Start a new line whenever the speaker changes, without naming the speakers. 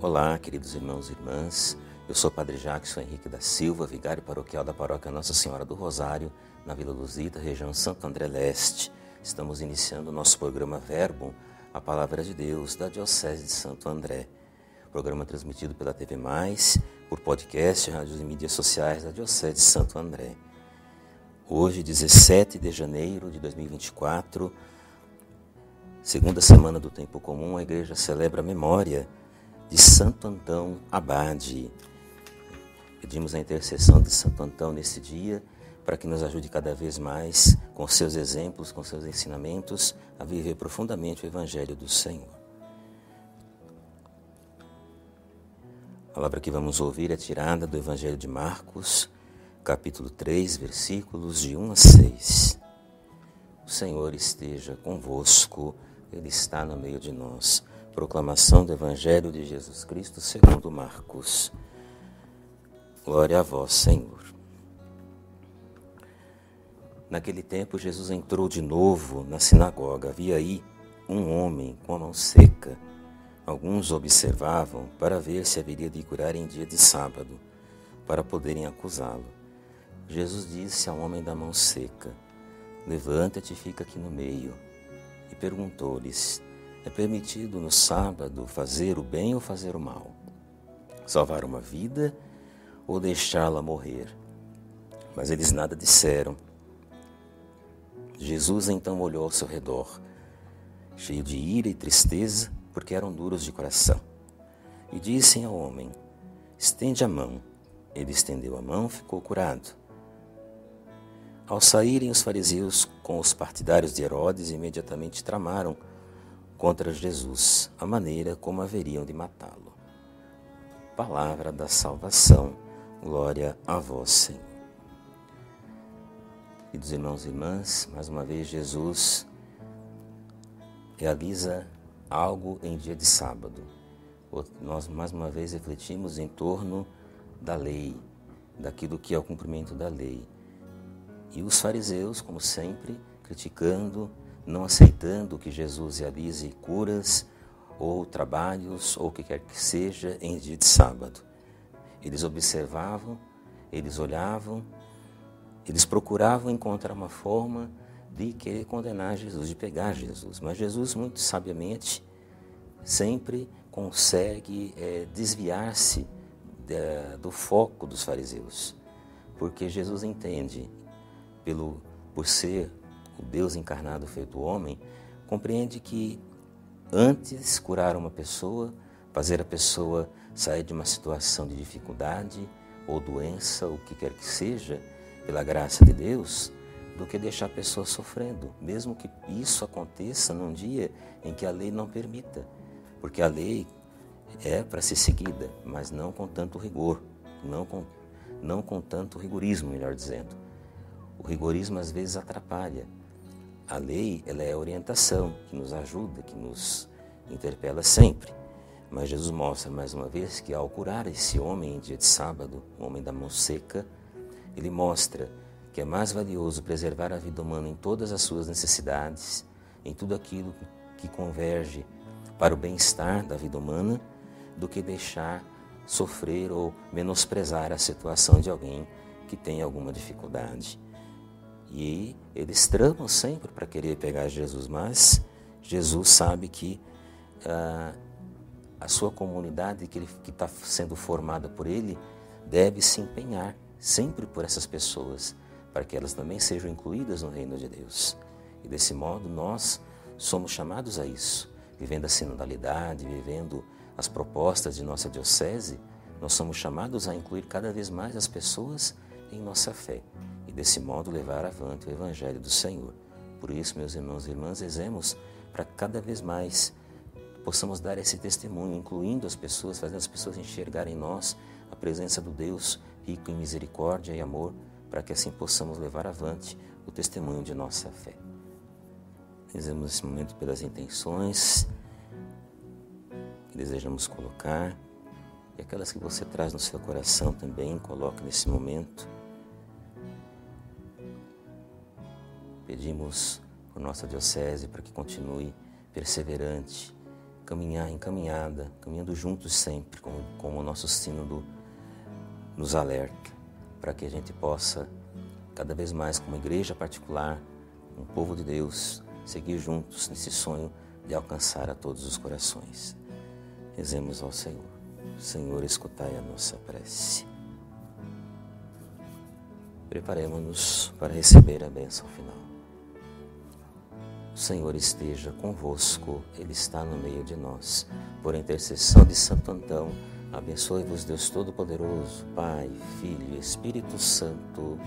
Olá, queridos irmãos e irmãs. Eu sou Padre Jackson Henrique da Silva, vigário paroquial da paróquia Nossa Senhora do Rosário, na Vila Luzita, região Santo André Leste. Estamos iniciando o nosso programa Verbo, a Palavra de Deus, da Diocese de Santo André. Programa transmitido pela TV Mais, por podcast, rádios e mídias sociais da Diocese de Santo André. Hoje, 17 de janeiro de 2024, segunda semana do Tempo Comum, a Igreja celebra a memória de Santo Antão Abade. Pedimos a intercessão de Santo Antão nesse dia para que nos ajude cada vez mais, com seus exemplos, com seus ensinamentos, a viver profundamente o Evangelho do Senhor. A palavra que vamos ouvir é tirada do Evangelho de Marcos, capítulo 3, versículos de 1 a 6. O Senhor esteja convosco, Ele está no meio de nós. Proclamação do Evangelho de Jesus Cristo segundo Marcos. Glória a vós, Senhor. Naquele tempo, Jesus entrou de novo na sinagoga. Havia aí um homem com a mão seca. Alguns observavam para ver se haveria de curar em dia de sábado, para poderem acusá-lo. Jesus disse ao homem da mão seca: Levanta-te e fica aqui no meio. E perguntou-lhes: É permitido no sábado fazer o bem ou fazer o mal? Salvar uma vida ou deixá-la morrer? Mas eles nada disseram. Jesus então olhou ao seu redor, cheio de ira e tristeza, porque eram duros de coração. E disse ao homem: Estende a mão. Ele estendeu a mão, ficou curado. Ao saírem os fariseus com os partidários de Herodes, imediatamente tramaram contra Jesus a maneira como haveriam de matá-lo. Palavra da salvação, glória a vós, Senhor. Queridos irmãos e irmãs, mais uma vez Jesus realiza algo em dia de sábado. Nós mais uma vez refletimos em torno da lei, daquilo que é o cumprimento da lei. E os fariseus, como sempre, criticando, não aceitando que Jesus realize curas ou trabalhos ou o que quer que seja em dia de sábado. Eles observavam, eles olhavam, eles procuravam encontrar uma forma de querer condenar Jesus, de pegar Jesus. Mas Jesus, muito sabiamente, sempre consegue é, desviar-se do foco dos fariseus. Porque Jesus entende, pelo, por ser o Deus encarnado feito homem, compreende que antes curar uma pessoa, fazer a pessoa sair de uma situação de dificuldade ou doença, o que quer que seja, pela graça de Deus, do que deixar a pessoa sofrendo, mesmo que isso aconteça num dia em que a lei não permita, porque a lei é para ser seguida, mas não com tanto rigor, não com, não com tanto rigorismo, melhor dizendo. O rigorismo às vezes atrapalha. A lei ela é a orientação que nos ajuda, que nos interpela sempre. Mas Jesus mostra mais uma vez que ao curar esse homem em dia de sábado, o homem da mão seca, ele mostra que é mais valioso preservar a vida humana em todas as suas necessidades, em tudo aquilo que converge para o bem-estar da vida humana, do que deixar sofrer ou menosprezar a situação de alguém que tem alguma dificuldade. E eles tramam sempre para querer pegar Jesus, mas Jesus sabe que ah, a sua comunidade que está sendo formada por ele deve se empenhar sempre por essas pessoas, para que elas também sejam incluídas no reino de Deus. E desse modo nós somos chamados a isso, vivendo a sinodalidade, vivendo as propostas de nossa diocese, nós somos chamados a incluir cada vez mais as pessoas em nossa fé e desse modo levar avante o evangelho do Senhor. Por isso, meus irmãos e irmãs, rezemos para cada vez mais possamos dar esse testemunho, incluindo as pessoas, fazendo as pessoas enxergarem em nós a presença do Deus rico em misericórdia e amor, para que assim possamos levar avante o testemunho de nossa fé. Rezemos nesse momento pelas intenções que desejamos colocar e aquelas que você traz no seu coração também, coloque nesse momento. Pedimos por nossa Diocese para que continue perseverante caminhar em caminhada, caminhando juntos sempre, como, como o nosso sínodo nos alerta, para que a gente possa, cada vez mais, como igreja particular, um povo de Deus, seguir juntos nesse sonho de alcançar a todos os corações. Rezemos ao Senhor. Senhor, escutai a nossa prece. Preparemos-nos para receber a bênção final. O Senhor esteja convosco, Ele está no meio de nós. Por intercessão de Santo Antão, abençoe-vos Deus Todo-Poderoso, Pai, Filho e Espírito Santo.